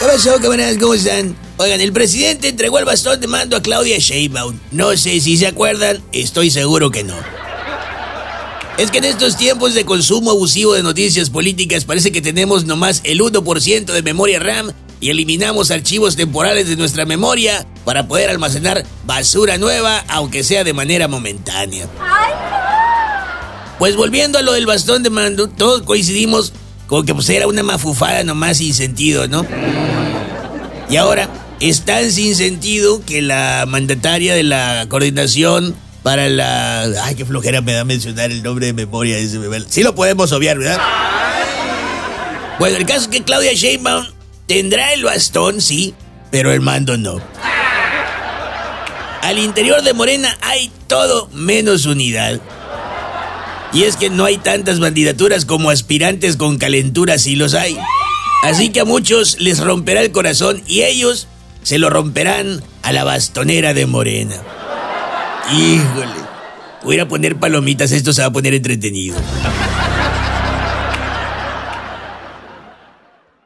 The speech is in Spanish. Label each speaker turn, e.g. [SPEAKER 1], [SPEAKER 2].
[SPEAKER 1] ¿Qué pasó, camaradas? ¿Cómo están? Oigan, el presidente entregó el bastón de mando a Claudia Sheinbaum. No sé si se acuerdan, estoy seguro que no. Es que en estos tiempos de consumo abusivo de noticias políticas parece que tenemos nomás el 1% de memoria RAM y eliminamos archivos temporales de nuestra memoria para poder almacenar basura nueva, aunque sea de manera momentánea. Pues volviendo a lo del bastón de mando, todos coincidimos con que pues era una mafufada nomás sin sentido, ¿no? Y ahora es tan sin sentido que la mandataria de la coordinación para la... Ay, qué flojera me da mencionar el nombre de memoria ese. Sí lo podemos obviar, ¿verdad? Bueno, el caso es que Claudia Sheinbaum tendrá el bastón, sí, pero el mando no. Al interior de Morena hay todo menos unidad. Y es que no hay tantas bandidaturas como aspirantes con calentura si los hay. Así que a muchos les romperá el corazón y ellos se lo romperán a la bastonera de Morena. Híjole. Voy a poner palomitas, esto se va a poner entretenido.